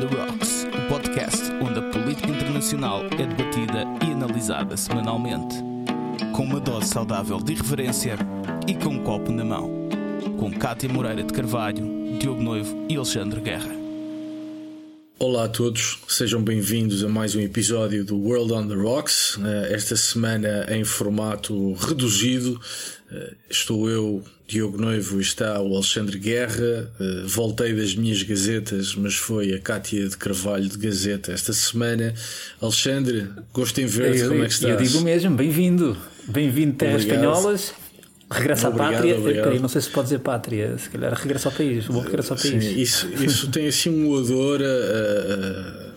the Rocks, o podcast onde a política internacional é debatida e analisada semanalmente. Com uma dose saudável de irreverência e com um copo na mão. Com Cátia Moreira de Carvalho, Diogo Noivo e Alexandre Guerra. Olá a todos, sejam bem-vindos a mais um episódio do World on the Rocks. Eh, esta semana em formato reduzido. Eh, estou eu, Diogo Noivo, está o Alexandre Guerra. Eh, voltei das minhas gazetas, mas foi a Cátia de Carvalho de Gazeta esta semana. Alexandre, gosto em ver-te, como é que estás? Eu digo mesmo, bem-vindo. Bem-vindo Terras Espanholas. Regressa à pátria, obrigado. não sei se pode dizer pátria, se calhar regressa ao país, vou regressar ao país. Sim, isso, isso tem assim um odor a, a,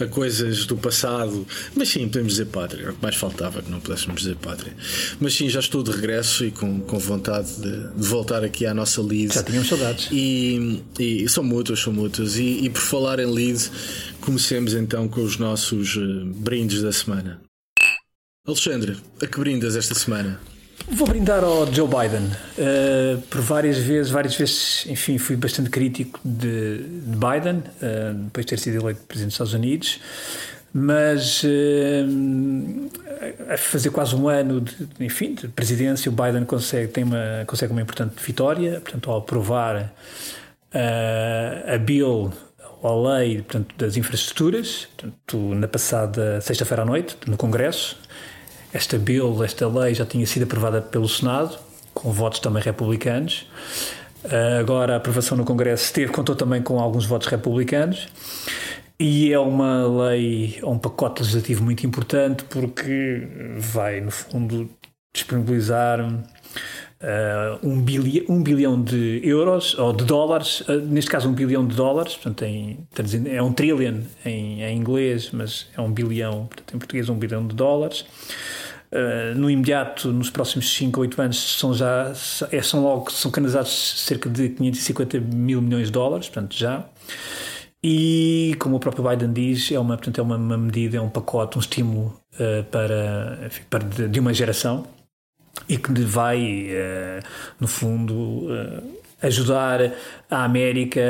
a, coisas do passado, mas sim, podemos dizer pátria, era o que mais faltava que não pudéssemos dizer pátria. Mas sim, já estou de regresso e com, com vontade de, de voltar aqui à nossa lead. Já tínhamos saudades. E, e são muitas, são muitas. E, e por falar em lead, comecemos então com os nossos uh, brindes da semana. Alexandre, a que brindas esta semana? Vou brindar ao Joe Biden. Uh, por várias vezes, várias vezes, enfim, fui bastante crítico de, de Biden, uh, depois de ter sido eleito presidente dos Estados Unidos, mas uh, a fazer quase um ano de, enfim, de presidência, o Biden consegue, tem uma, consegue uma importante vitória, portanto, ao aprovar a bill a lei portanto, das infraestruturas, portanto, na passada sexta-feira à noite, no Congresso, esta bill, esta lei já tinha sido aprovada pelo Senado, com votos também republicanos. Ah, agora a aprovação no Congresso esteve, contou também com alguns votos republicanos. E é uma lei, é um pacote legislativo muito importante porque vai, no fundo, disponibilizar uh, um, bilhão, um bilhão de euros, ou de dólares, uh, neste caso um bilhão de dólares, portanto em, é um trillion em, em inglês, mas é um bilhão, portanto em português um bilhão de dólares. Uh, no imediato, nos próximos 5 ou 8 anos, são já é, são logo são canalizados cerca de 550 mil milhões de dólares, portanto já. E como o próprio Biden diz, é uma, portanto, é uma, uma medida, é um pacote, um estímulo uh, para, enfim, para de, de, uma geração e que vai, uh, no fundo, ajudar a América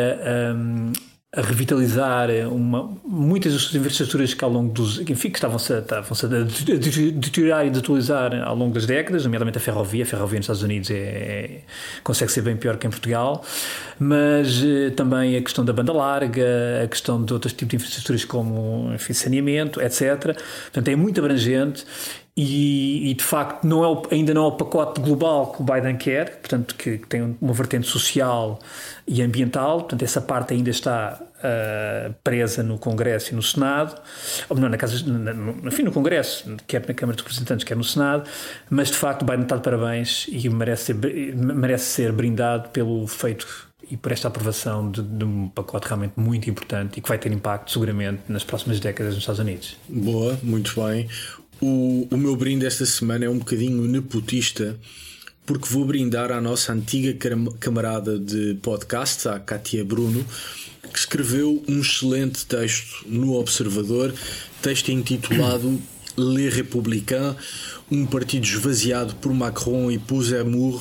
um, a revitalizar uma, muitas das suas infraestruturas que ao longo dos enfim, que estavam-se estavam a deteriorar e desatualizar ao longo das décadas, nomeadamente a ferrovia. A ferrovia nos Estados Unidos é, é consegue ser bem pior que em Portugal, mas eh, também a questão da banda larga, a questão de outros tipos de infraestruturas como enfim, saneamento, etc. Portanto, é muito abrangente e, e, de facto não é o, ainda não é o pacote global que o Biden quer, portanto que, que tem uma vertente social e ambiental, portanto essa parte ainda está uh, presa no Congresso e no Senado, ou não, na casa, na, no, enfim, no Congresso, quer na Câmara dos Representantes, quer no Senado, mas de facto o Biden está de parabéns e merece ser, merece ser brindado pelo feito e por esta aprovação de, de, um pacote realmente muito importante e que vai ter impacto seguramente nas próximas décadas nos Estados Unidos. Boa, muito bem. O, o meu brinde esta semana é um bocadinho nepotista, porque vou brindar à nossa antiga camarada de podcast, a Katia Bruno, que escreveu um excelente texto no Observador, texto intitulado Les Républicains, um partido esvaziado por Macron e Puigdemont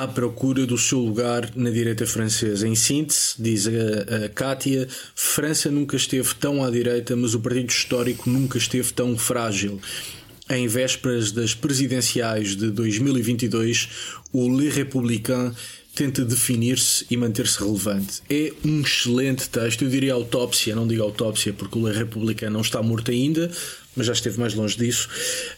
à procura do seu lugar na direita francesa. Em síntese, diz a, a Kátia, França nunca esteve tão à direita, mas o partido histórico nunca esteve tão frágil. Em vésperas das presidenciais de 2022, o Le Républicain tenta definir-se e manter-se relevante. É um excelente texto, eu diria autópsia, não digo autópsia porque o Le Républicain não está morto ainda, mas já esteve mais longe disso,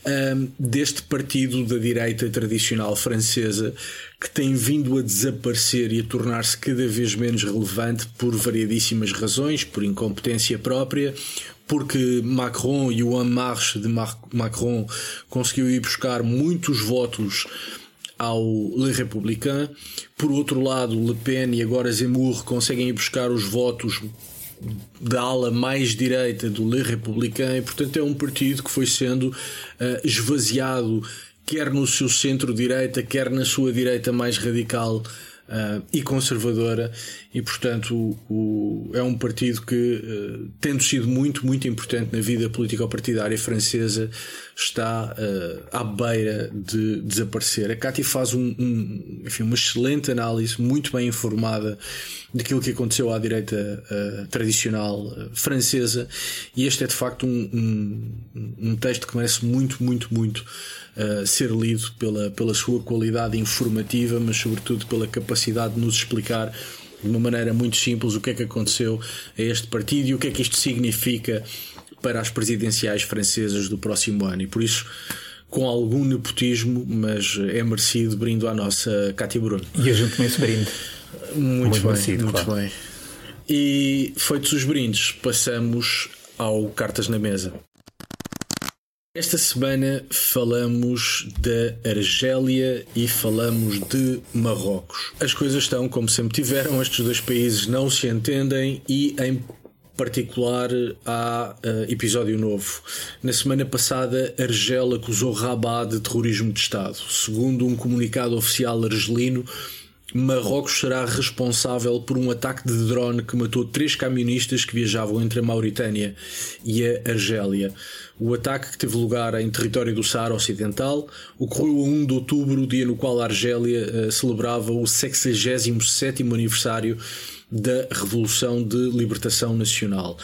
um, deste partido da direita tradicional francesa que tem vindo a desaparecer e a tornar-se cada vez menos relevante por variadíssimas razões, por incompetência própria, porque Macron e o En Marche de Macron conseguiu ir buscar muitos votos ao Le Républicain. Por outro lado, Le Pen e agora Zemmour conseguem ir buscar os votos da ala mais direita do Le Républicain e, portanto, é um partido que foi sendo uh, esvaziado, quer no seu centro-direita, quer na sua direita mais radical, uh, e conservadora, e portanto o, é um partido que, uh, tendo sido muito, muito importante na vida político-partidária francesa, está uh, à beira de desaparecer. A Cátia faz um, um, enfim, uma excelente análise, muito bem informada daquilo que aconteceu à direita tradicional francesa, e este é de facto um, um texto que merece muito, muito, muito uh, ser lido pela, pela sua qualidade informativa, mas sobretudo pela capacidade de nos explicar de uma maneira muito simples o que é que aconteceu a este partido e o que é que isto significa para as presidenciais francesas do próximo ano. E por isso, com algum nepotismo, mas é merecido, brindo à nossa Cátia Bruno. E eu junto-me esse brinde. Muito, muito bem, merecido, muito claro. bem. E feitos os brindes, passamos ao Cartas na Mesa. Esta semana falamos da Argélia e falamos de Marrocos. As coisas estão como sempre tiveram, estes dois países não se entendem e, em particular, há uh, episódio novo. Na semana passada, Argel acusou Rabat de terrorismo de Estado. Segundo um comunicado oficial argelino, Marrocos será responsável por um ataque de drone que matou três camionistas que viajavam entre a Mauritânia e a Argélia. O ataque, que teve lugar em território do Saara Ocidental, ocorreu a 1 de outubro, dia no qual a Argélia uh, celebrava o 67 aniversário da Revolução de Libertação Nacional.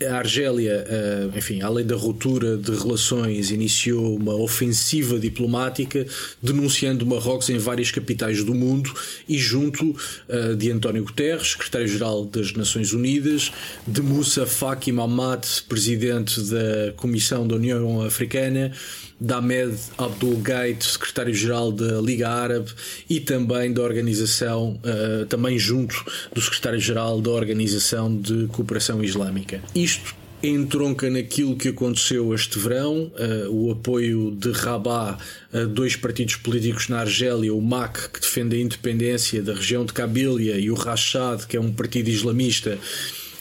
A Argélia, eh, enfim, além da ruptura de relações, iniciou uma ofensiva diplomática denunciando Marrocos em várias capitais do mundo e junto eh, de António Guterres, secretário-geral das Nações Unidas, de Moussa Faki Mahamat, presidente da Comissão da União Africana, da Ahmed Abdul Gait, secretário-geral da Liga Árabe e também da organização, uh, também junto do secretário-geral da Organização de Cooperação Islâmica. Isto entronca naquilo que aconteceu este verão, uh, o apoio de Rabat a dois partidos políticos na Argélia, o MAC, que defende a independência da região de Cabilia, e o Rachad, que é um partido islamista,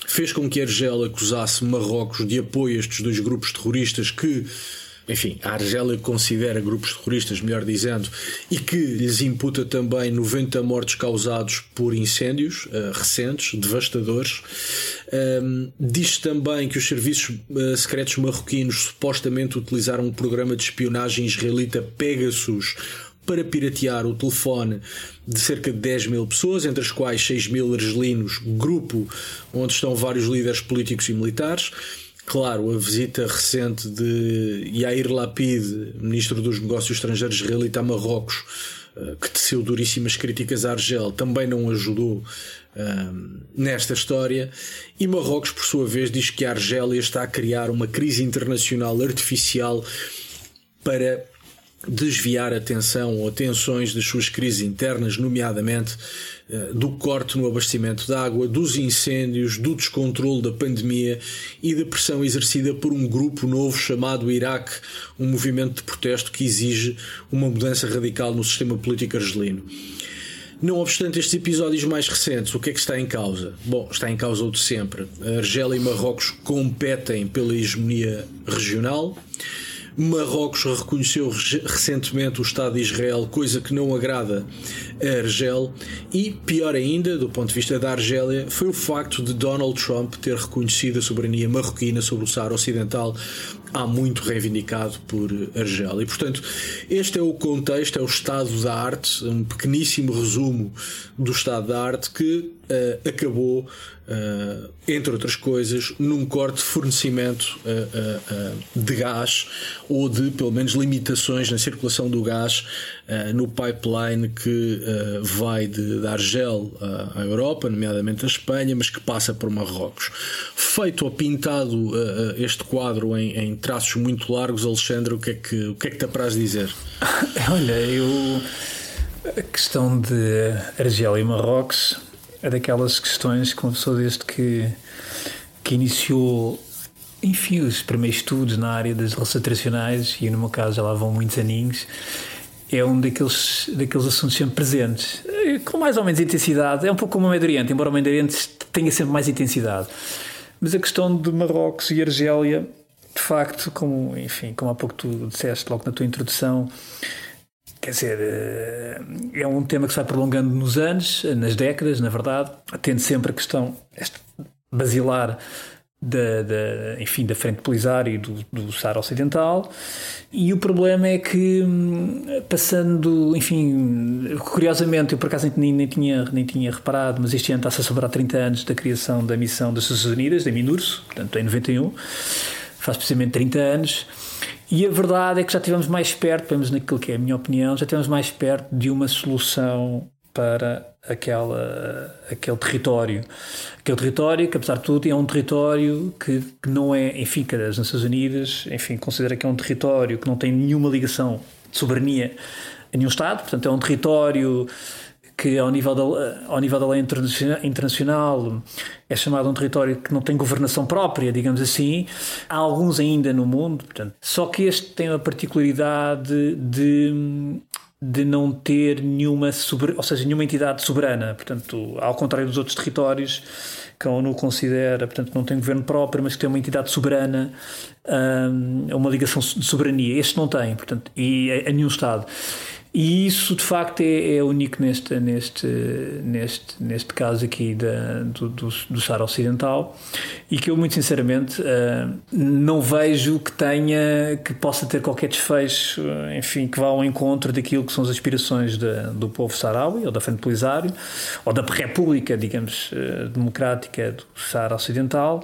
fez com que a Argélia acusasse Marrocos de apoio a estes dois grupos terroristas que enfim, a Argélia considera grupos terroristas, melhor dizendo, e que lhes imputa também 90 mortes causados por incêndios uh, recentes, devastadores. Um, diz também que os serviços uh, secretos marroquinos supostamente utilizaram um programa de espionagem israelita Pegasus para piratear o telefone de cerca de 10 mil pessoas, entre as quais 6 mil argelinos, grupo onde estão vários líderes políticos e militares. Claro, a visita recente de Yair Lapid, ministro dos Negócios Estrangeiros israelita a Marrocos, eh, que teceu duríssimas críticas à Argel, também não ajudou um, eh, nesta história. E Marrocos, por sua vez, diz que a Argélia está a criar uma crise internacional artificial para desviar a atenção ou atenções das suas crises internas, nomeadamente do corte no abastecimento de água, dos incêndios, do descontrole da pandemia e da pressão exercida por um grupo novo chamado Iraque, um movimento de protesto que exige uma mudança radical no sistema político argelino. Não obstante estes episódios mais recentes, o que é que está em causa? Bom, está em causa o de sempre. A Argélia e Marrocos competem pela hegemonia regional. Marrocos reconheceu recentemente o Estado de Israel, coisa que não agrada a Argel. E, pior ainda, do ponto de vista da Argélia, foi o facto de Donald Trump ter reconhecido a soberania marroquina sobre o Saara Ocidental, há muito reivindicado por Argel. E, portanto, este é o contexto, é o estado da arte, um pequeníssimo resumo do estado da arte que uh, acabou, uh, entre outras coisas, num corte de fornecimento uh, de gás ou de, pelo menos, limitações na circulação do gás no pipeline que vai de, da Argel à Europa, nomeadamente a Espanha, mas que passa por Marrocos. Feito ou pintado este quadro em, em, traços muito largos, Alexandre, o que é que, o que, é que te apraz dizer? Olha, eu. A questão de Argel e Marrocos é daquelas questões que uma pessoa desde que, que iniciou enfim, os primeiros estudos na área das relações tradicionais, e no meu caso já lá vão muitos aninhos, é um daqueles, daqueles assuntos sempre presentes, com mais ou menos intensidade. É um pouco como o Médio Oriente, embora o Médio Oriente tenha sempre mais intensidade. Mas a questão de Marrocos e Argélia, de facto, como, enfim, como há pouco tu disseste logo na tua introdução, quer dizer, é um tema que se vai prolongando nos anos, nas décadas, na verdade, tendo sempre a questão basilar da, da, enfim, da frente polisário do, do Saara Ocidental. E o problema é que, hum, passando, enfim, curiosamente, eu por acaso nem, nem, tinha, nem tinha reparado, mas este ano está-se a celebrar 30 anos da criação da missão das Nações Unidas, da MINURSO, portanto em 91, faz precisamente 30 anos. E a verdade é que já estivemos mais perto, pelo menos naquilo que é a minha opinião, já estivemos mais perto de uma solução para aquela, aquele território. Aquele território que, apesar de tudo, é um território que, que não é, enfim, que as Nações Unidas, enfim, considera que é um território que não tem nenhuma ligação de soberania a nenhum Estado, portanto é um território que ao nível da, ao nível da lei internacional é chamado um território que não tem governação própria, digamos assim. Há alguns ainda no mundo, portanto, só que este tem a particularidade de de não ter nenhuma, ou seja, nenhuma entidade soberana. Portanto, ao contrário dos outros territórios que a ONU considera, portanto, não tem governo próprio, mas que tem uma entidade soberana, hum, uma ligação de soberania. Este não tem, portanto, e a, a nenhum Estado. E isso de facto é, é único neste, neste, neste, neste caso aqui da, do, do, do Ocidental e que eu muito sinceramente uh, não vejo que tenha, que possa ter qualquer desfecho, enfim, que vá ao encontro daquilo que são as aspirações de, do povo saharaui ou da Frente Polisário ou da República, digamos, uh, democrática do Saara Ocidental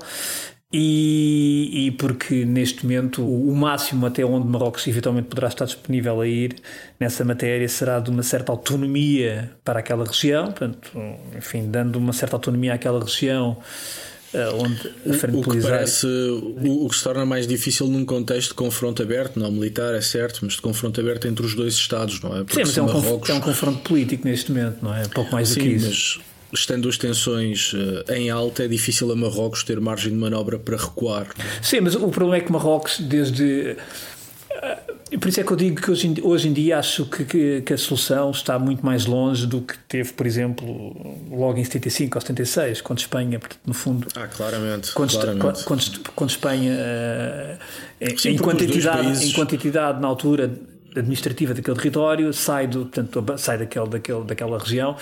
e, e, porque neste momento o, máximo até onde Marrocos eventualmente poderá estar disponível a ir nessa matéria será de uma certa autonomia para aquela região, portanto, enfim, dando uma certa autonomia àquela região eh, onde a frente o, que parece o, o, que se torna mais difícil num contexto de confronto aberto, não militar, é certo, mas de confronto aberto entre os dois Estados, não é? Porque Sim, mas é um, Marrocos... é um confronto político neste momento, não é? Pouco mais Sim, do que isso. Mas estando as tensões eh, em alta, é difícil a Marrocos ter margem de manobra para recuar. Sim, mas o problema é que Marrocos, desde. Eh, por isso é que eu digo que hoje em, hoje em dia acho que, que, que, a solução está muito mais longe do que teve, por exemplo, logo em 75 ou 76, quando Espanha, no fundo. Ah, claramente. Quando, claramente. quando, quando Espanha, uh, Sim, enquanto, entidade, enquanto entidade na altura administrativa daquele território, sai, do, portanto, sai daquele, daquele, daquela região.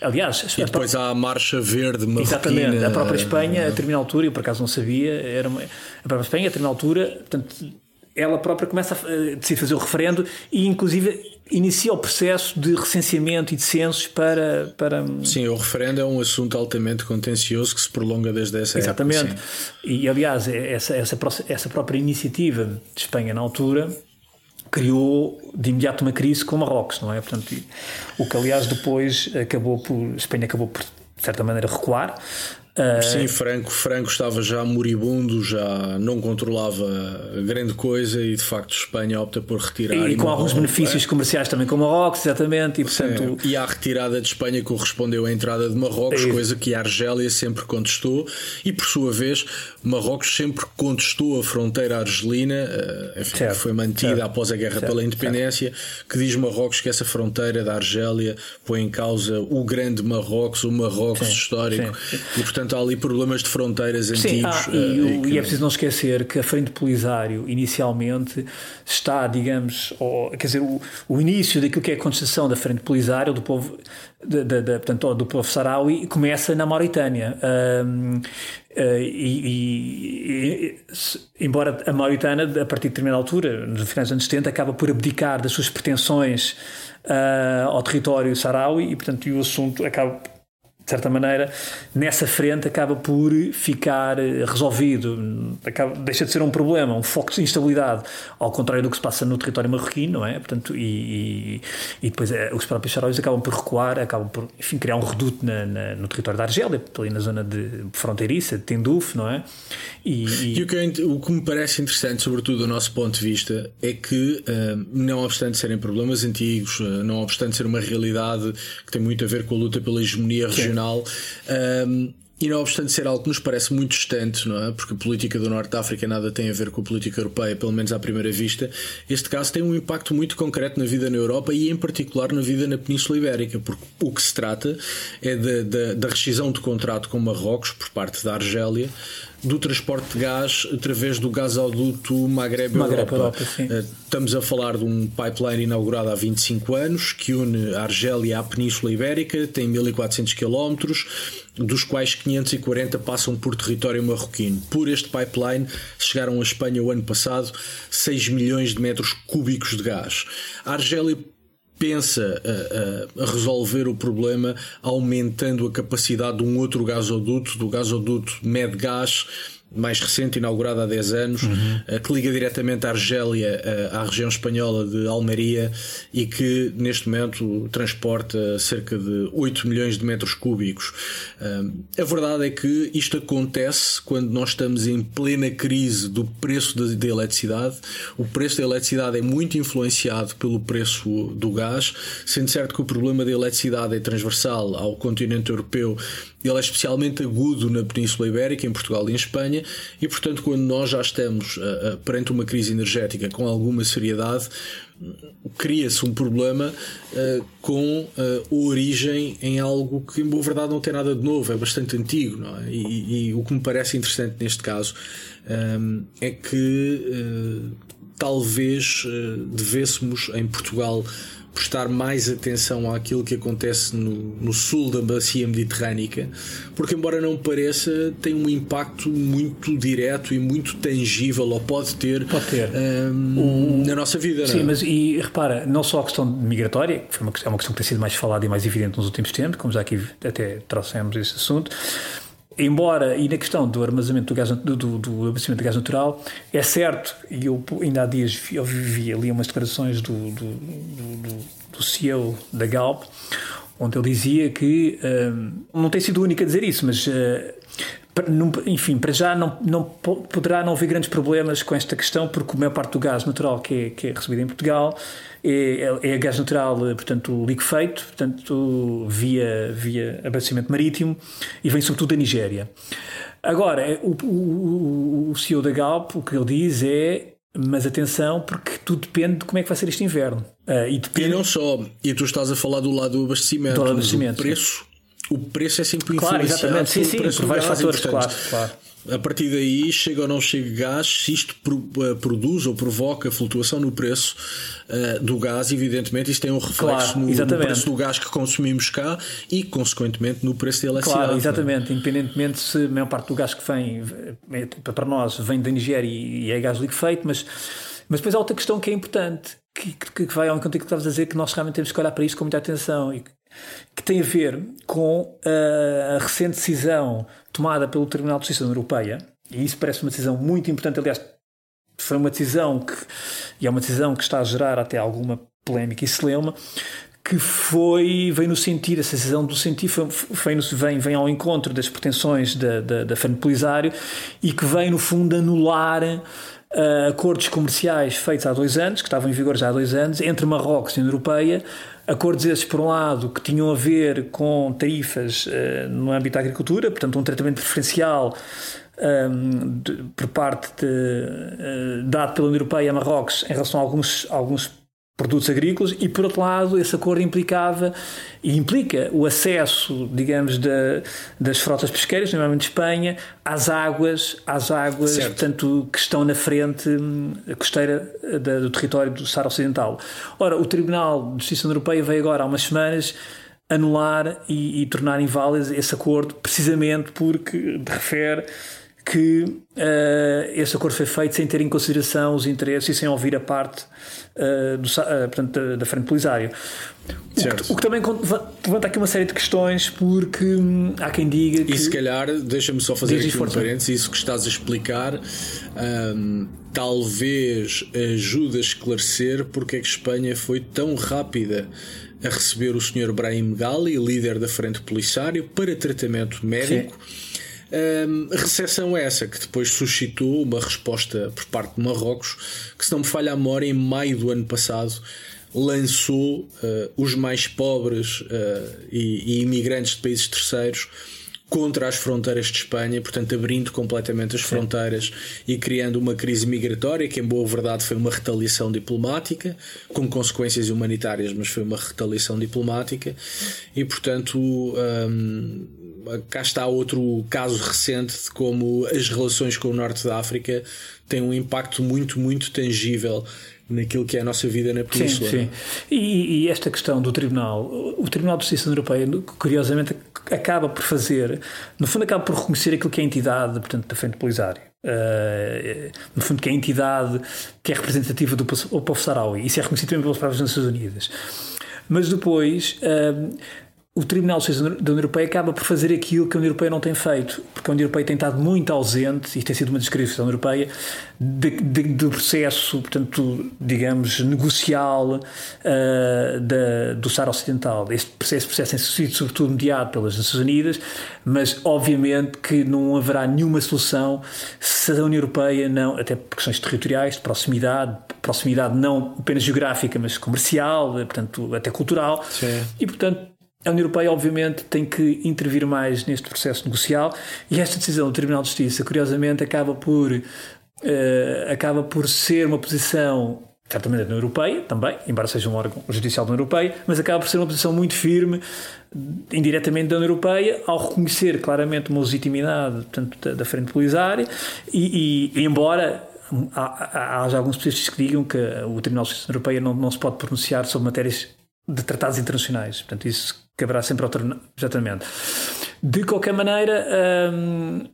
Aliás, e depois há a Marcha Verde marroquina. Exatamente, a própria Espanha, a determinada altura, eu por acaso não sabia, era uma, a própria Espanha, a determinada altura, portanto, ela própria começa a decidir fazer o referendo e, inclusive, inicia o processo de recenseamento e de censos para, para. Sim, o referendo é um assunto altamente contencioso que se prolonga desde essa Exatamente. época. Exatamente. E, aliás, essa, essa, essa própria iniciativa de Espanha na altura criou de imediato uma crise com Marrocos, não é? Portanto, o que aliás depois acabou por Espanha acabou por de certa maneira recuar Uh, Sim, Franco, Franco estava já moribundo, já não controlava grande coisa e de facto Espanha opta por retirar. E, e com alguns benefícios é? comerciais também com Marrocos, exatamente. E, portanto... Sim, e a retirada de Espanha correspondeu à entrada de Marrocos, é coisa que a Argélia sempre contestou e por sua vez Marrocos sempre contestou a fronteira argelina, eh, enfim, certo, foi mantida certo, após a guerra certo, pela independência, que diz Marrocos que essa fronteira da Argélia põe em causa o grande Marrocos, o Marrocos sim, histórico sim. e portanto portanto há ali problemas de fronteiras antigos. Sim, ah, e, uh, e, e, é preciso não esquecer que a Frente Polisário inicialmente está, digamos, ao, quer dizer, o, o, início daquilo que é a contestação da Frente Polisário do povo, de, de, de, portanto, do povo saraui começa na Mauritânia. Um, Uh, eh, e, e, e, embora a Mauritânia, a partir de determinada altura, nos finais dos anos 70, acaba por abdicar das suas pretensões uh, ao território saraui e, portanto, o assunto acaba de certa maneira, nessa frente acaba por ficar eh, resolvido, acaba, deixa de ser um problema, um foco de instabilidade, ao contrário do que se passa no território marroquino, não é? Portanto, e, e, e depois é, os próprios charões acabam por recuar, acabam por enfim, criar um reduto na, na, no território da Argélia, ali na zona de fronteiriça, de Tenduf, não é? E, e... o, que é, o que me parece interessante, sobretudo do nosso ponto de vista, é que, uh, não obstante serem problemas antigos, não obstante ser uma realidade que tem muito a ver com a luta pela hegemonia regional, um, e não obstante ser algo que nos parece muito distante, não é? Porque a política do Norte da África nada tem a ver com a política europeia, pelo menos à primeira vista, este caso tem um impacto muito concreto na vida na Europa e, em particular, na vida na Península Ibérica, porque o que se trata é da, da, da rescisão de contrato com Marrocos por parte da Argélia do transporte de gás através do gasoduto Maghreb-Europa. Europa, eh, Estamos a falar de um pipeline inaugurado há 25 anos que une a Argélia à Península Ibérica, tem 1400 km, dos quais 540 passam por território marroquino. Por este pipeline chegaram à Espanha o ano passado 6 milhões de metros cúbicos de gás. A Argélia pensa a, a, resolver o problema aumentando a capacidade de um outro gasoduto, do gasoduto Medgas, mais recente, inaugurada há 10 anos, uhum. que liga diretamente a Argélia à região espanhola de Almeria e que neste momento transporta cerca de 8 milhões de metros cúbicos. A verdade é que isto acontece quando nós estamos em plena crise do preço da eletricidade. O preço da eletricidade é muito influenciado pelo preço do gás, sendo certo que o problema da eletricidade é transversal ao continente europeu ele é especialmente agudo na Península Ibérica, em Portugal e em Espanha, e portanto, quando nós já estamos uh, uh, perante uma crise energética com alguma seriedade, cria-se um problema uh, com origem em algo que, em boa verdade, não tem nada de novo, é bastante antigo. É? e, e o que me parece interessante neste caso um, é que talvez devêssemos, em Portugal, prestar mais atenção àquilo que acontece no, no, sul da bacia mediterrânica, porque, embora não pareça, tem um impacto muito direto e muito tangível, ou pode ter, pode ter. Um, o... na nossa vida. Sim, não? É? mas e repara, não só a questão migratória, que uma, é uma questão que tem sido mais falada e mais evidente nos últimos tempos, como já aqui até trouxemos esse assunto embora, e na questão do armazenamento do, gás, do, do, do abastecimento de gás natural, é certo, e eu ainda há dias eu vi ali umas declarações do, do, do, do CEO da Galp, onde ele dizia que, um, não tem sido o único a dizer isso, mas uh, enfim, para já não, não poderá não haver grandes problemas com esta questão, porque a maior parte do gás natural que é, que é recebido em Portugal é, é, é gás natural, portanto, liquefeito, portanto, via, via abastecimento marítimo e vem sobretudo da Nigéria. Agora, é, o, o, o CEO da Galp, o que ele diz é mas atenção, porque tudo depende de como é que vai ser este inverno. Uh, e, depende... e não só, e tu estás a falar do lado do abastecimento, do abastecimento do preço. O preço é sempre claro, influenciado exatamente. Sim, sim, por vários fatores, claro, claro a partir daí, chega ou não chega gás, se isto eh, produz ou provoca flutuação no preço uh, do gás, evidentemente isso tem um reflexo claro, no, no, preço do gás que consumimos cá e, consequentemente, no preço da eletricidade. Claro, é? exatamente. Independentemente se a maior parte do gás que vem é, para nós vem da Nigéria e é gás liquefeito, mas, mas depois há outra questão que é importante, que, que, que vai ao encontro que estavas a dizer, que nós realmente temos que olhar para isto com muita atenção e que tem a ver com a, recente decisão tomada pelo Tribunal de Justiça da União Europeia, e isso parece uma decisão muito importante, aliás, foi uma decisão que, e é uma decisão que está a gerar até alguma polémica e celeuma, que foi, vem no sentido, essa decisão do sentido foi, vem, vem ao encontro das pretensões da, da, da Polisário e que vem, no fundo, anular uh, acordos comerciais feitos há dois anos, que estavam em vigor já há dois anos, entre Marrocos e a União Europeia, Acordos esses, por um lado, que tinham a ver com tarifas uh, no âmbito da agricultura, portanto, um tratamento preferencial um, ehm, de, por parte de, uh, dado pela União Europeia a Marrocos em relação a alguns, alguns produtos agrícolas e por outro lado esse acordo implicava e implica o acesso digamos da, das frotas pesqueiras normalmente de Espanha às águas às águas certo. portanto que estão na frente hum, costeira eh, da, do território do Saara Ocidental ora o Tribunal de Justiça Europeia veio agora há umas semanas anular e, e tornar inválido esse acordo precisamente porque refere que uh, esse acordo foi feito sem ter em consideração os interesses e sem ouvir a parte uh, do, uh, portanto, da, da Frente Polisário. O que, o que, também levanta aqui uma série de questões, porque hum, há quem diga que. E se calhar, deixa-me só fazer aqui um parênteses, isso que estás a explicar. Um, talvez ajude a esclarecer porque é que Espanha foi tão rápida a receber o Sr. Brahim Gali, líder da Frente Polisário, para tratamento médico. Sim um, recessão é essa que depois suscitou uma resposta por parte de Marrocos, que se não me falha a memória, em maio do ano passado lançou uh, os mais pobres uh, e, e, imigrantes de países terceiros contra as fronteiras de Espanha, portanto abrindo completamente as fronteiras e criando uma crise migratória que em boa verdade foi uma retaliação diplomática, com consequências humanitárias, mas foi uma retaliação diplomática. E portanto hum, cá está outro caso recente de como as relações com o Norte da África têm um impacto muito, muito tangível naquilo que é a nossa vida na Península. Sim, sim. E, e, esta questão do Tribunal, o Tribunal de Justiça Europeia, curiosamente, acaba por fazer, no fundo, acaba por reconhecer aquilo que é a entidade, portanto, da Frente Polisário. Uh, no fundo, que é a entidade que é representativa do povo saraui. Isso é reconhecido também pelas próprias Nações Unidas. Mas depois. Uh, o Tribunal de Justiça da União Europeia acaba por fazer aquilo que a União Europeia não tem feito, porque a União Europeia tem estado muito ausente, e tem sido uma descrição da União Europeia, de, de, do processo, portanto, digamos, negocial uh, da, do Sara Ocidental. Este processo, processo tem sido sobretudo mediado pelas Nações Unidas, mas obviamente que não haverá nenhuma solução se a União Europeia não, até por questões territoriais, de proximidade, proximidade não apenas geográfica, mas comercial, portanto, até cultural, Sim. e portanto a União Europeia, obviamente, tem que intervir mais neste processo negocial e esta decisão do Tribunal de Justiça, curiosamente, acaba por, uh, acaba por ser uma posição, certamente da União Europeia também, embora seja um órgão judicial da União Europeia, mas acaba por ser uma posição muito firme, indiretamente da União Europeia, ao reconhecer claramente uma legitimidade portanto, da, da Frente Polisária e, e, embora há, há, alguns especialistas que digam que o Tribunal de Justiça Europeia não, não se pode pronunciar sobre matérias de tratados internacionais. Portanto, isso caberá sempre ao tribunal. Exatamente. De qualquer maneira, hum,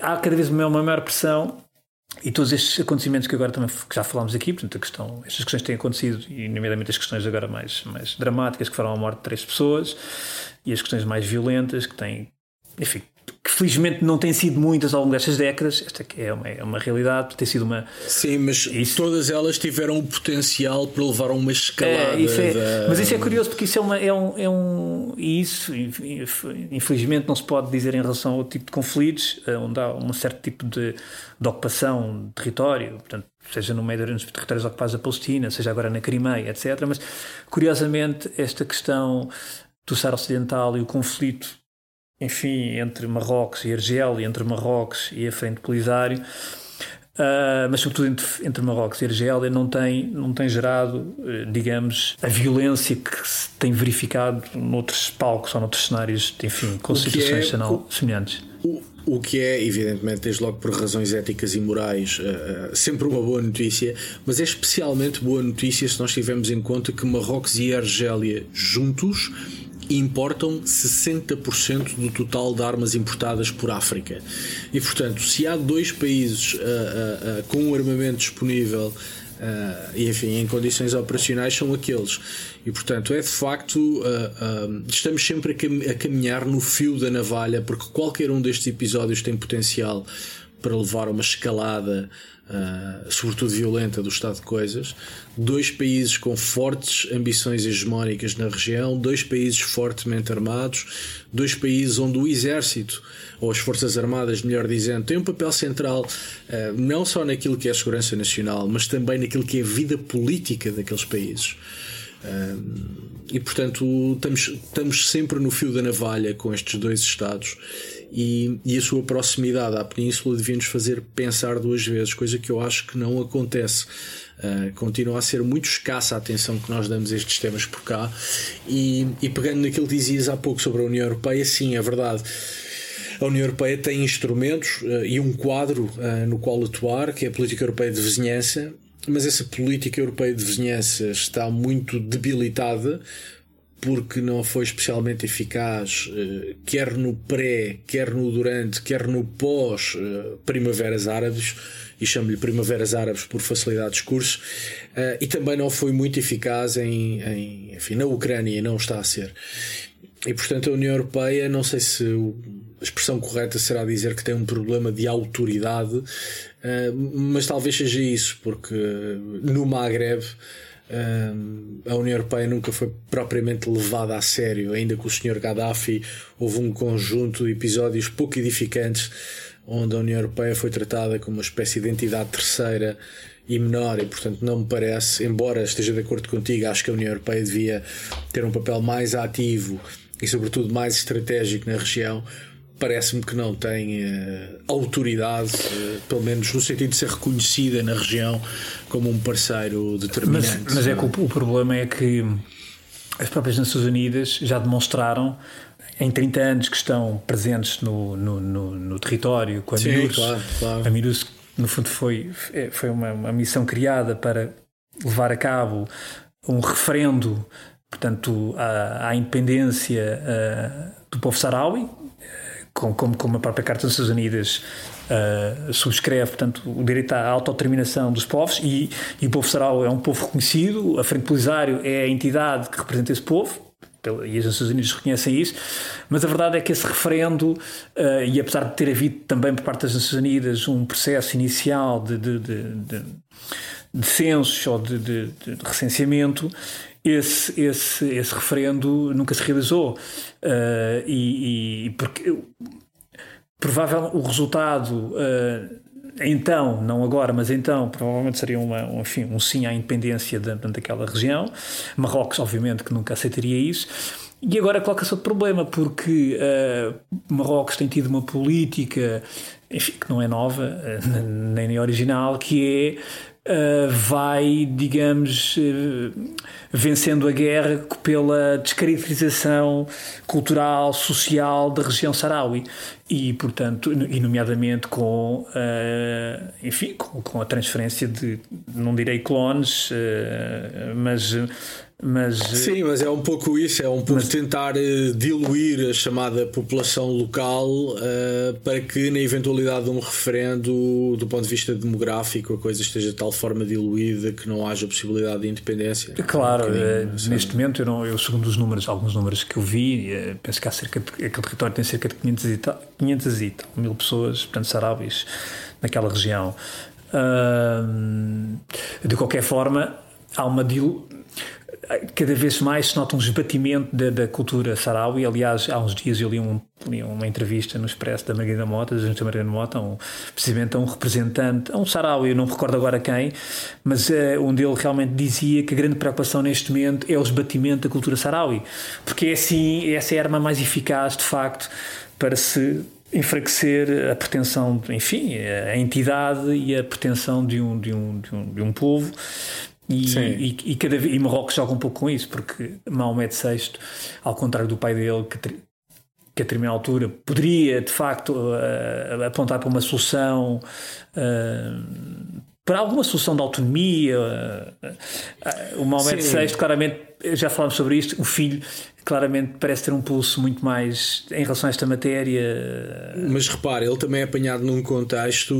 há cada vez uma maior pressão e todos estes acontecimentos que agora também que já falámos aqui, portanto, a questão, estas questões têm acontecido, e nomeadamente as questões agora mais, mais dramáticas que foram a morte de três pessoas e as questões mais violentas que têm, enfim, que felizmente não têm sido muitas ao longo destas décadas, esta é uma, é uma realidade, tem sido uma. Sim, mas isso... todas elas tiveram o potencial para levar a uma escalada. É, isso é, da... Mas isso é curioso porque isso é, uma, é, um, é um. E isso, infelizmente, não se pode dizer em relação ao tipo de conflitos, eh, onde há um certo tipo de, de ocupação de território, portanto, seja no meio dos territórios ocupados da Palestina, seja agora na Crimeia, etc. Mas, curiosamente, esta questão do Saara Ocidental e o conflito enfim, entre Marrocos e Argélia, entre Marrocos e a Frente Polisário, uh, mas sobretudo entre, entre Marrocos e Argélia, não tem, não tem gerado, uh, digamos, a violência que se tem verificado noutros palcos ou noutros cenários, enfim, com situações é, semelhantes. O, o que é, evidentemente, desde logo por razões éticas e morais, uh, sempre uma boa notícia, mas é especialmente boa notícia se nós tivermos em conta que Marrocos e Argélia juntos importam 60% do total de armas importadas por África. E portanto, se há dois países uh, uh, uh, com armamento disponível e enfim, em condições operacionais, são aqueles. E portanto, é de facto, estamos sempre a, caminhar no fio da navalha, porque qualquer um destes episódios tem potencial para levar a uma escalada uh, sobretudo violenta, do estado de coisas, dois países com fortes ambições hegemónicas na região, dois países fortemente armados, dois países onde o exército, ou as Forças Armadas, melhor dizendo, tem um papel central uh, não só naquilo que é a segurança nacional, mas também naquilo que é a vida política daqueles países. Uh, e portanto estamos, estamos sempre no fio da navalha com estes dois Estados e, e a sua proximidade à Península devia-nos fazer pensar duas vezes, coisa que eu acho que não acontece. Uh, continua a ser muito escassa a atenção que nós damos a estes temas por cá. E, e pegando naquilo que dizias há pouco sobre a União Europeia, sim, é verdade. A União Europeia tem instrumentos uh, e um quadro uh, no qual atuar, que é a Política Europeia de Vizinhança, mas essa política europeia de vizinhança está muito debilitada porque não foi especialmente eficaz, eh, quer no pré, quer no durante, quer no pós eh, primaveras árabes, e chamo-lhe primaveras árabes por facilidade de discurso, eh, e também não foi muito eficaz em, em, enfim, na Ucrânia, não está a ser. E portanto a União Europeia, não sei se a expressão correta será dizer que tem um problema de autoridade, mas talvez seja isso, porque no Maghreb a União Europeia nunca foi propriamente levada a sério, ainda que o Sr. Gaddafi houve um conjunto de episódios pouco edificantes onde a União Europeia foi tratada como uma espécie de entidade terceira e menor, e portanto não me parece, embora esteja de acordo contigo, acho que a União Europeia devia ter um papel mais ativo e, sobretudo, mais estratégico na região, parece-me que não tem uh, autoridade, uh, pelo menos no sentido de ser reconhecida na região como um parceiro determinante. Mas, mas é que o, o, problema é que as próprias Nações Unidas já demonstraram em 30 anos que estão presentes no, no, no, no território com a Sim. Claro, claro. A MIRUS, no fundo, foi, é, foi uma, uma missão criada para levar a cabo um referendo portanto, à, à independência uh, do povo saraui, como, como, como a própria Carta das Nações Unidas uh, subscreve, portanto, o direito à autodeterminação dos povos e, e o povo saraui é um povo reconhecido, a Frente Polisário é a entidade que representa esse povo, e as Nações Unidas reconhecem isso, mas a verdade é que esse referendo, uh, e apesar de ter havido também por parte das Nações Unidas um processo inicial de, de, de, de, de censos ou de, de recenseamento, esse, esse, esse referendo nunca se realizou. Uh, e, e, porque provavelmente o resultado, uh, então, não agora, mas então, provavelmente seria uma, um, enfim, um sim à independência da, daquela região. Marrocos, obviamente, que nunca aceitaria isso. E agora coloca-se outro problema, porque uh, Marrocos tem tido uma política, enfim, que não é nova, nem original, que é uh, vai, digamos, uh, vencendo a guerra pela descaracterização cultural, social da região saraui e, portanto, e nomeadamente com, uh, enfim, com, com, a transferência de, não direi clones, mas mas, eh, Sim, mas é um pouco isso, é um pouco mas... tentar uh, diluir a chamada população local uh, para que, na eventualidade de um referendo, do ponto de vista demográfico, a coisa esteja de tal forma diluída que não haja possibilidade de independência. Claro, um neste momento, eu, não, eu, segundo os números, alguns números que eu vi, penso que há cerca de, aquele território tem cerca de 500 e tal, 500 e tal mil pessoas, portanto, sarabis, naquela região. Uh, de qualquer forma, há uma diluição cada vez mais se nota um esbatimento da, da cultura saraui. Aliás, há uns dias eu li, um, li uma entrevista no Expresso da Margarida Mota, da Margarida Mota, um, precisamente a um representante, a um saraui, eu não me recordo agora quem, mas uh, onde ele realmente dizia que a grande preocupação neste momento é o esbatimento da cultura saraui, porque é assim, essa é a arma mais eficaz, de facto, para se enfraquecer a pretensão, enfim, a entidade e a pretensão de um, de um, de um, de um povo e, e, e, cada, e Marrocos joga um pouco com isso, porque Mahomet VI, ao contrário do pai dele, que, que a determinada altura poderia de facto uh, apontar para uma solução, uh, para alguma solução de autonomia. Uh, o Mahomet VI, claramente, já falámos sobre isto, o filho claramente parece ter um pulso muito mais em relação a esta matéria. Mas repare, ele também é apanhado num contexto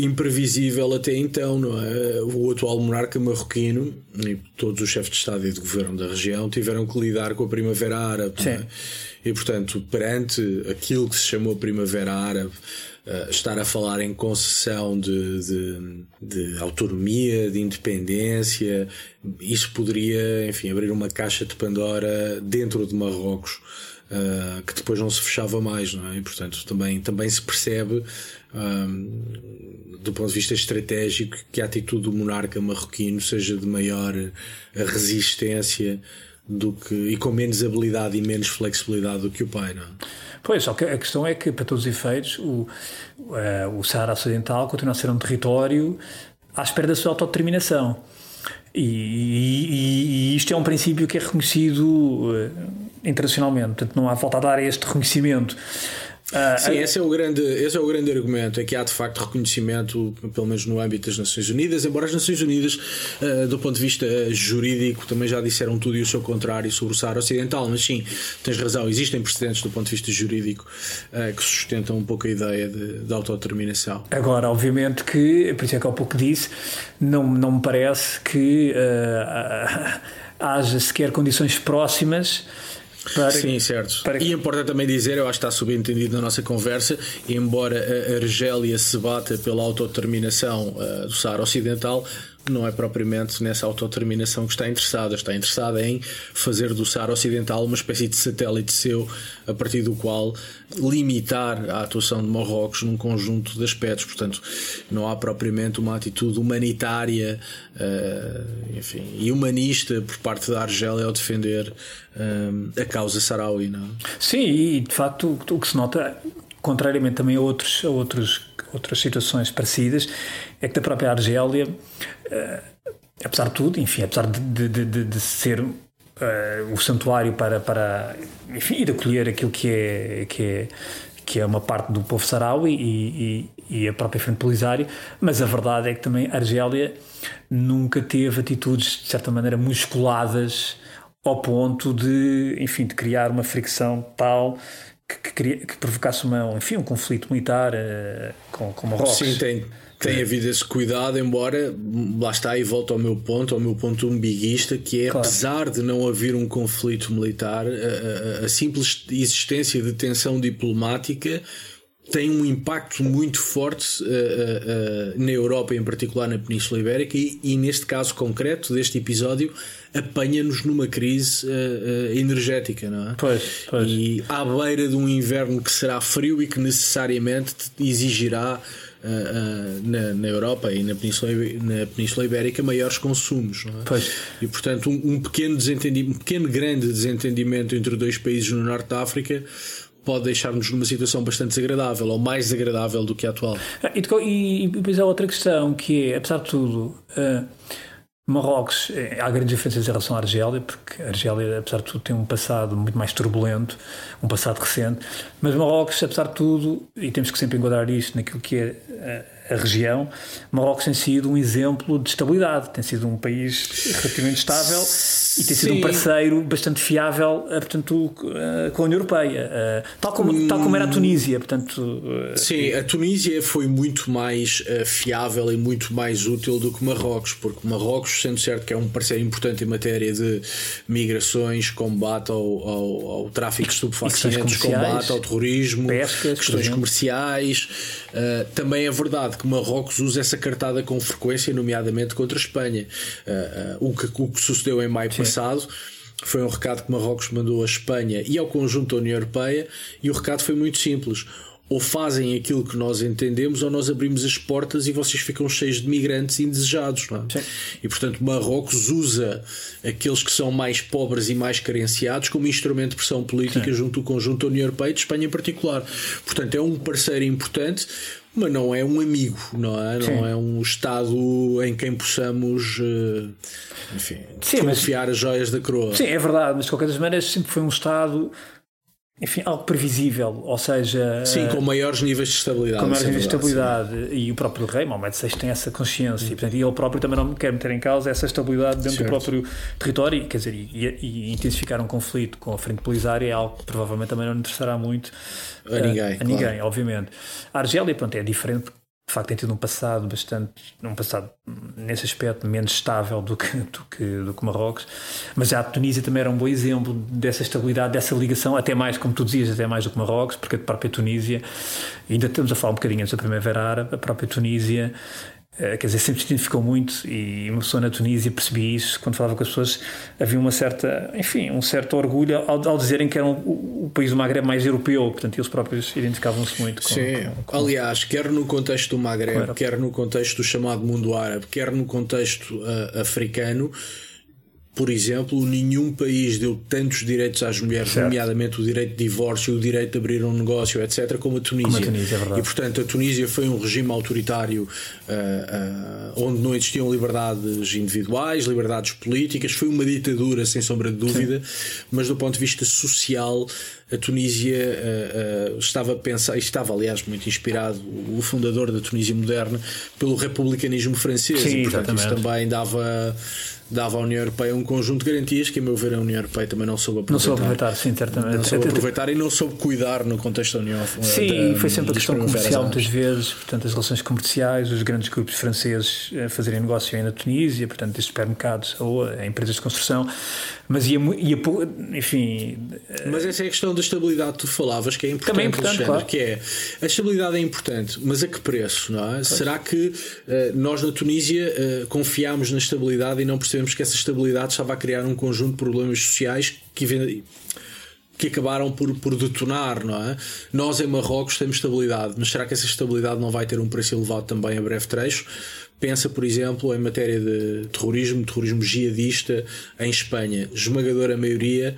imprevisível até então, não é? O atual monarca marroquino e todos os chefes de Estado e de governo da região tiveram que lidar com a Primavera Árabe. É? E portanto, perante aquilo que se chamou Primavera Árabe uh, estar a falar em concessão de, de, de, autonomia, de independência, isso poderia, enfim, abrir uma caixa de Pandora dentro de Marrocos. Uh, que depois não se fechava mais, não é? E, portanto, também, também se percebe, um, do ponto de vista estratégico, que a atitude do monarca marroquino seja de maior resistência do que, e com menos habilidade e menos flexibilidade do que o pai, não é? Pois, só que a questão é que, para todos os efeitos, o, uh, o Saara Ocidental continua a ser um território à espera da sua autodeterminação. E, e, e, isto é um princípio que é reconhecido uh, internacionalmente, portanto não há falta a dar este reconhecimento. Uh, Sim, esse é, o grande, esse é o grande argumento, é que há de facto reconhecimento, pelo menos no âmbito das Nações Unidas, embora as Nações Unidas, uh, do ponto de vista jurídico, também já disseram tudo e o seu contrário sobre o Saara Ocidental, mas sim, tens razão, existem precedentes do ponto de vista jurídico uh, que sustentam um pouco a ideia de, de, autodeterminação. Agora, obviamente que, por isso é que há pouco disse, não, não me parece que haja sequer condições próximas para, Sim, certo. Para... E importa também dizer, eu acho que está subentendido na nossa conversa, embora a Argélia se bata pela autodeterminação uh, do Saara Ocidental, não é propriamente nessa autodeterminação que está interessada. Está interessada em fazer do Saara Ocidental uma espécie de satélite seu, a partir do qual limitar a atuação de Marrocos num conjunto de aspectos. Portanto, não há propriamente uma atitude humanitária uh, enfim, e humanista por parte da Argélia ao defender uh, a causa saraui. Não? É? Sim, e de facto o que se nota contrariamente também a, outros, a outros, outras situações parecidas, é que da própria Argélia, uh, apesar de tudo, enfim, apesar de, de, de, de ser uh, o santuário para, para enfim, ir acolher aquilo que é, que é, que é uma parte do povo saraui e, e, e a própria Frente Polisário, mas a verdade é que também a Argélia nunca teve atitudes, de certa maneira, musculadas ao ponto de, enfim, de criar uma fricção tal que, que, que provocasse uma, enfim, um conflito militar uh, com, com Marrocos. Sim, tem, tem havido esse cuidado, embora lá está e volta ao meu ponto, ao meu ponto umbiguista, que é claro. apesar de não haver um conflito militar, a, a, a simples existência de tensão diplomática tem um impacto muito forte uh, uh, uh, na Europa, em particular na Península Ibérica, e, e, neste caso concreto deste episódio, apanha-nos numa crise energética, não é? Pois, pois. E à beira de um inverno que será frio e que necessariamente exigirá. Na, na, Europa e na Península, na Península Ibérica maiores consumos não é? Pois. e portanto um, um pequeno desentendimento um pequeno grande desentendimento entre dois países no Norte da África pode deixar-nos numa situação bastante desagradável ou mais desagradável do que a atual. Ah, e, depois há outra questão que é, apesar de tudo, uh, Marrocos, eh, há grandes diferenças em relação à Argélia, porque a Argélia, apesar de tudo, tem um passado muito mais turbulento, um passado recente, mas Marrocos, apesar de tudo, e temos que sempre enquadrar isto naquilo que é eh, a região, Marrocos tem sido um exemplo de estabilidade, tem sido um país relativamente estável e tem sido Sim. um parceiro bastante fiável, eh, portanto, eh, com a União Europeia, tal como, tal como era a Tunísia, portanto... Sim, a Tunísia foi muito mais fiável e muito mais útil do que Marrocos, porque Marrocos, sendo certo que é um parceiro importante em matéria de migrações, combate ao, ao, ao tráfico de estupefacientes, combate ao terrorismo, pescas, questões comerciais, também é verdade verdade que Marrocos usa essa cartada com frequência, nomeadamente contra a Espanha. Uh, uh, o, que, o que sucedeu em maio Sim. passado foi um recado que Marrocos mandou à Espanha e ao conjunto da União Europeia, e o recado foi muito simples ou fazem aquilo que nós entendemos ou nós abrimos as portas e vocês ficam cheios de migrantes indesejados. É? E portanto, Marrocos usa aqueles que são mais pobres e mais carenciados como instrumento de pressão política Sim. junto ao conjunto da União Europeia e de Espanha em particular. Portanto, é um parceiro importante mas não é um amigo, não é? Sim. Não é um Estado em quem possamos uh, enfim, Sim, confiar as joias da coroa. Sim, é verdade, mas de qualquer maneira sempre foi um Estado enfim, algo previsível, ou seja. Sim, com maiores níveis de estabilidade. Com maiores níveis de estabilidade. Sim. E o próprio rei, Mohamed VI, tem essa consciência. E, portanto, ele próprio também não quer meter em causa essa estabilidade dentro certo. do próprio território. Quer dizer, e, e, intensificar um conflito com a frente polisária é algo que provavelmente também não interessará muito a ninguém. A, a claro. ninguém, obviamente. A Argélia, pronto, é diferente de facto tem tido um passado bastante, um passado nesse aspecto menos estável do que, do que, do que Marrocos, mas já a Tunísia também era um bom exemplo dessa estabilidade, dessa ligação, até mais, como tu dizias, até mais do que Marrocos, porque a própria Tunísia, ainda estamos a falar um bocadinho antes da Primavera Árabe, a própria Tunísia quer dizer, sempre se identificou muito e uma pessoa na Tunísia percebi isso quando falava com as pessoas. Havia uma certa, enfim, um certo orgulho ao, ao dizerem que era o, o, país do Magreb mais europeu, portanto eles próprios identificavam-se muito com, Sim, com, com, aliás, quer no contexto do Magreb, quer no contexto do chamado mundo árabe, quer no contexto uh, africano por exemplo, nenhum país deu tantos direitos às mulheres, certo. nomeadamente o direito de divórcio, o direito de abrir um negócio, etc., como a Tunísia. Como a Tunísia é e, portanto, a Tunísia foi um regime autoritário uh, uh, onde não existiam liberdades individuais, liberdades políticas, foi uma ditadura, sem sombra de dúvida, Sim. mas do ponto de vista social, a Tunísia uh, uh, estava a pensar, estava aliás muito inspirado, o fundador da Tunísia moderna, pelo republicanismo francês, Sim, e portanto isso também dava dava à União Europeia um conjunto de garantias que, a meu ver, a União Europeia também não soube aproveitar. Não soube aproveitar, sim, certamente. Não soube aproveitar e não soube cuidar no contexto da União Sim, da, foi sempre a questão comercial muitas vezes, portanto, as relações comerciais, os grandes grupos franceses eh, fazerem negócio aí na Tunísia, portanto, desde supermercados ou empresas de construção, mas ia, ia enfim. Mas essa é a questão da estabilidade que tu falavas, que é importante, Também é importante claro. que é a estabilidade é importante, mas a que preço, não é? Será que uh, nós na Tunísia uh, confiámos na estabilidade e não percebemos que essa estabilidade estava a criar um conjunto de problemas sociais que que acabaram por, por detonar, não é? Nós em Marrocos temos estabilidade, mas será que essa estabilidade não vai ter um preço elevado também a breve trecho? Pensa, por exemplo, em matéria de terrorismo, terrorismo jihadista em Espanha. Esmagadora maioria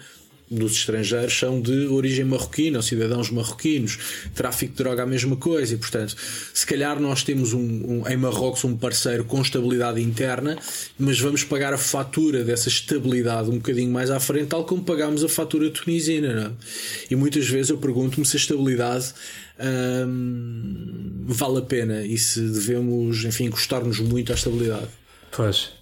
dos estrangeiros são de origem marroquina, ou cidadãos marroquinos. Tráfico de droga, a mesma coisa. E, portanto, se calhar nós temos um, um, em Marrocos um parceiro com estabilidade interna, mas vamos pagar a fatura dessa estabilidade um bocadinho mais à frente, tal como pagámos a fatura tunisina. É? E muitas vezes eu pergunto-me se a estabilidade hum, vale a pena e se devemos, enfim, encostar-nos muito à estabilidade. Pois.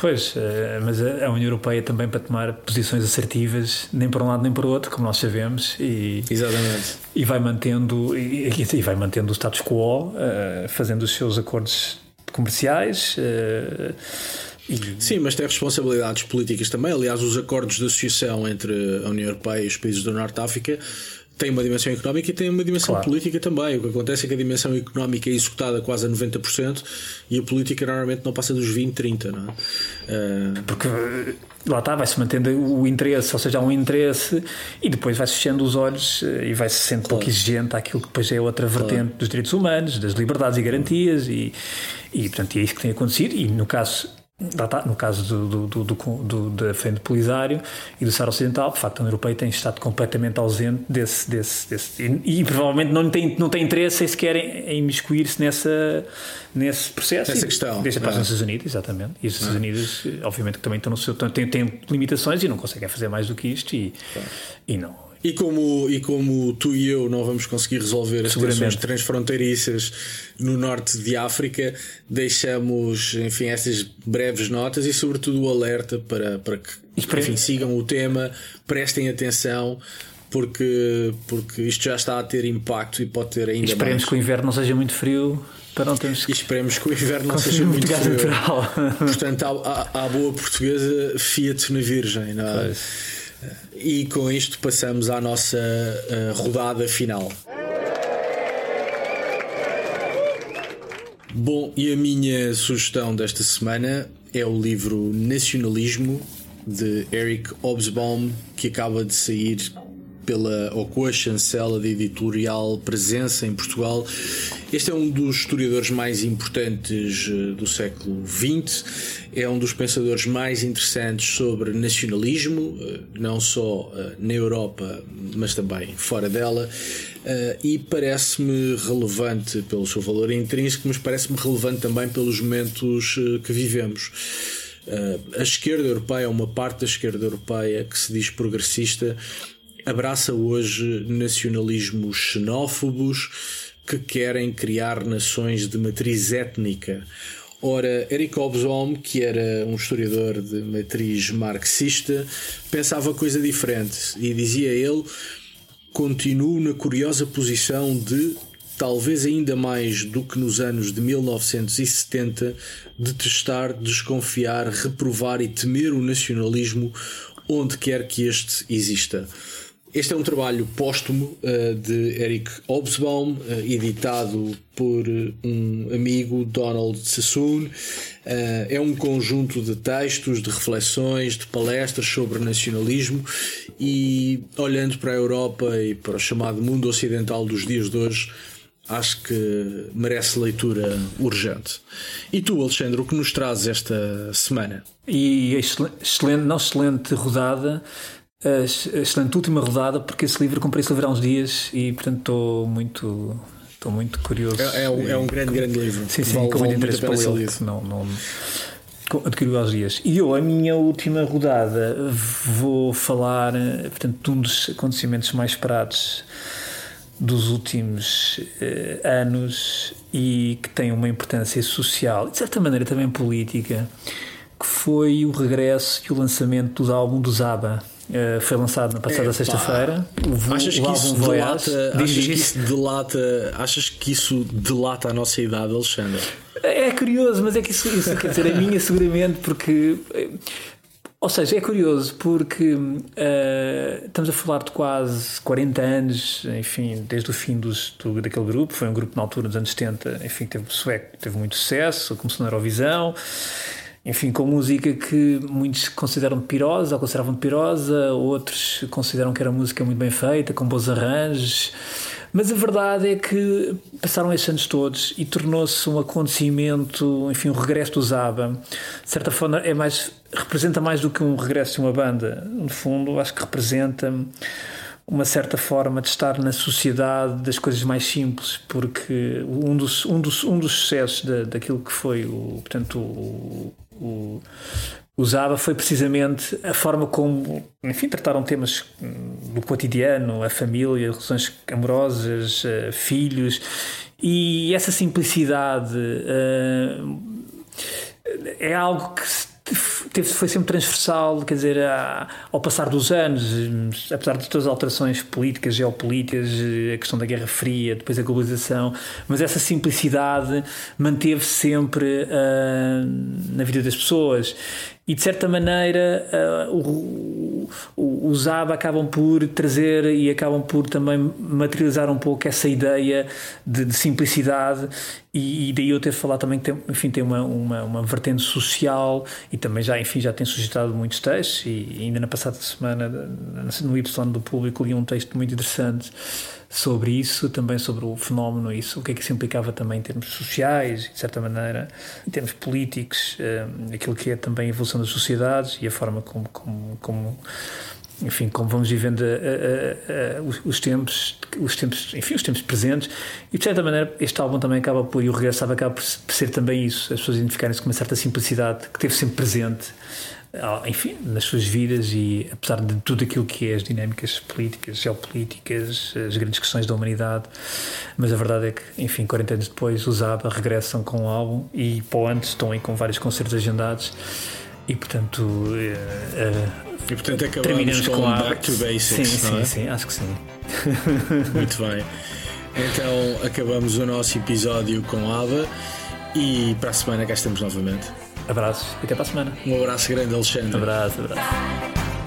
Pois, eh, mas a União Europeia também para tomar posições assertivas, nem para um lado nem para o outro, como nós sabemos, e, Exatamente. e vai mantendo e, e vai mantendo o status quo, eh, fazendo os seus acordos comerciais. Eh, e... Sim, mas tem responsabilidades políticas também. Aliás, os acordos de associação entre a União Europeia e os países do Norte de África tem uma dimensão económica e tem uma dimensão claro. política também. O que acontece é que a dimensão económica é executada quase a 90% e a política normalmente não passa dos 20, 30, não é? Uh... Porque lá está, vai-se mantendo o interesse, ou seja, há um interesse e depois vai-se fechando os olhos eh, e vai-se sendo claro. pouco exigente àquilo que depois é outra vertente claro. dos direitos humanos, das liberdades e garantias e, e portanto é isso que tem acontecido e no caso no caso do, do, do, do, da frente Polisário e do Sara Ocidental, de facto a União Europeia tem estado completamente ausente desse, desse, desse e, e, provavelmente não tem, não tem interesse em sequer em, imiscuir-se nessa, nesse processo. Essa questão. Deixa para é? Estados Unidos, exatamente. E os Estados é? Unidos, obviamente, que também estão no seu, têm, têm limitações e não conseguem fazer mais do que isto e, e não e como, e como tu e eu não vamos conseguir resolver as tensões transfronteiriças no norte de África, deixamos, enfim, essas breves notas e, sobretudo, o alerta para, para que enfim, sigam o tema, prestem atenção. Porque, porque isto já está a ter impacto e pode ter ainda esperemos mais. que o inverno não seja muito frio para não termos E esperemos que o inverno não seja muito frio. Portanto, à, à, boa portuguesa, Fiat na Virgem, não é? Pois. E com isto passamos à nossa uh, rodada final. Bom, e a minha sugestão desta semana é o livro Nacionalismo de Eric Hobsbawm, que acaba de sair pela ou com a chancela de editorial Presença em Portugal. Este é um dos historiadores mais importantes eh, do século XX, é um dos pensadores mais interessantes sobre nacionalismo, eh, não só eh, na Europa, mas também fora dela. e parece-me relevante pelo seu valor intrínseco, mas parece-me relevante também pelos momentos que vivemos. a esquerda europeia, uma parte da esquerda europeia que se diz progressista, abraça hoje nacionalismos xenófobos que querem criar nações de matriz étnica. Ora, Eric Hobsbawm, que era um historiador de matriz marxista, pensava coisa diferente e dizia ele: continuo na curiosa posição de, talvez ainda mais do que nos anos de 1970, detestar, desconfiar, reprovar e temer o nacionalismo onde quer que este exista. Este é um trabalho póstumo uh, de Eric Hobsbawm, uh, editado por uh, um amigo, Donald Sassoon. é um conjunto de textos, de reflexões, de palestras sobre nacionalismo e, olhando para a Europa e para o chamado mundo ocidental dos dias de hoje, acho que merece leitura urgente. E tu, Alexandre, o que nos trazes esta semana? E excelente, não excelente rodada a excelente última rodada, porque esse livro comprei esse livro há uns dias e portanto estou muito. Estou muito curioso. É, é, um, é um grande, grande livro. Sim, sim, vale, com muito interesse para ele. Não, não, adquiriu aos dias. E eu, a minha última rodada, vou falar portanto, de um dos acontecimentos mais esperados dos últimos eh, anos e que tem uma importância social e de certa maneira também política, que foi o regresso e o lançamento do álbum do Zaba. Uh, foi lançado na passada é, sexta-feira. Achas, que isso delata, achas que isso delata Achas que isso delata a nossa idade, Alexandre? É curioso, mas é que isso, isso quer dizer, a minha seguramente, porque Ou seja, é curioso porque uh, estamos a falar de quase 40 anos, enfim, desde o fim dos, do, daquele grupo. Foi um grupo na altura dos anos 70, enfim, teve sueco, teve muito sucesso, começou na Eurovisão enfim, com música que muitos consideram pirosa, ou consideravam pirosa, outros consideram que era música muito bem feita, com bons arranjos. Mas a verdade é que passaram estes anos todos e tornou-se um acontecimento, enfim, um regresso do Zaba. De certa forma, é mais, representa mais do que um regresso de uma banda. No fundo, acho que representa uma certa forma de estar na sociedade das coisas mais simples, porque um dos, um dos, um dos sucessos da, daquilo que foi o, portanto, o, o, usava foi precisamente a forma como, enfim, trataram temas do cotidiano, a família, relações amorosas, uh, filhos, e essa simplicidade uh, é algo que teve, foi sempre transversal, quer dizer, ao passar dos anos, apesar de todas as alterações políticas, geopolíticas, a questão da Guerra Fria, depois a globalização, mas essa simplicidade manteve sempre uh, na vida das pessoas e de certa maneira uh, o, os ABA acabam por trazer e acabam por também materializar um pouco essa ideia de, de simplicidade. E, e, daí eu ter falado também que tem, enfim, tem uma, uma, uma, vertente social e também já, enfim, já tem suscitado muitos textos. E ainda na passada semana no Y do Público li um texto muito interessante sobre isso, também sobre o fenómeno, isso, o que é que isso implicava também em termos sociais, de certa maneira, em termos políticos, um, aquilo que é também a evolução das sociedades e a forma como, como, como enfim, como vamos vivendo a, a, os, os, tempos, os tempos, enfim, os tempos presentes, e de certa maneira este álbum também acaba por, e o Regresso acaba por, ser também isso, as pessoas identificarem-se com uma certa simplicidade que teve sempre presente enfim, nas suas vidas e apesar de tudo aquilo que é as dinâmicas políticas, geopolíticas, as grandes questões da humanidade, mas a verdade é que, enfim, 40 anos depois, os ABBA regressam com o álbum e para o antes estão aí com vários concertos agendados e, portanto, uh, e portanto acabamos com, com a Back to Basics, sim, não sim, é? sim, acho que sim. Muito bem. Então acabamos o nosso episódio com ABBA e para a semana cá estamos novamente. Abraços e até para a semana. Um abraço grande, Alexandre. Abraço, abraço.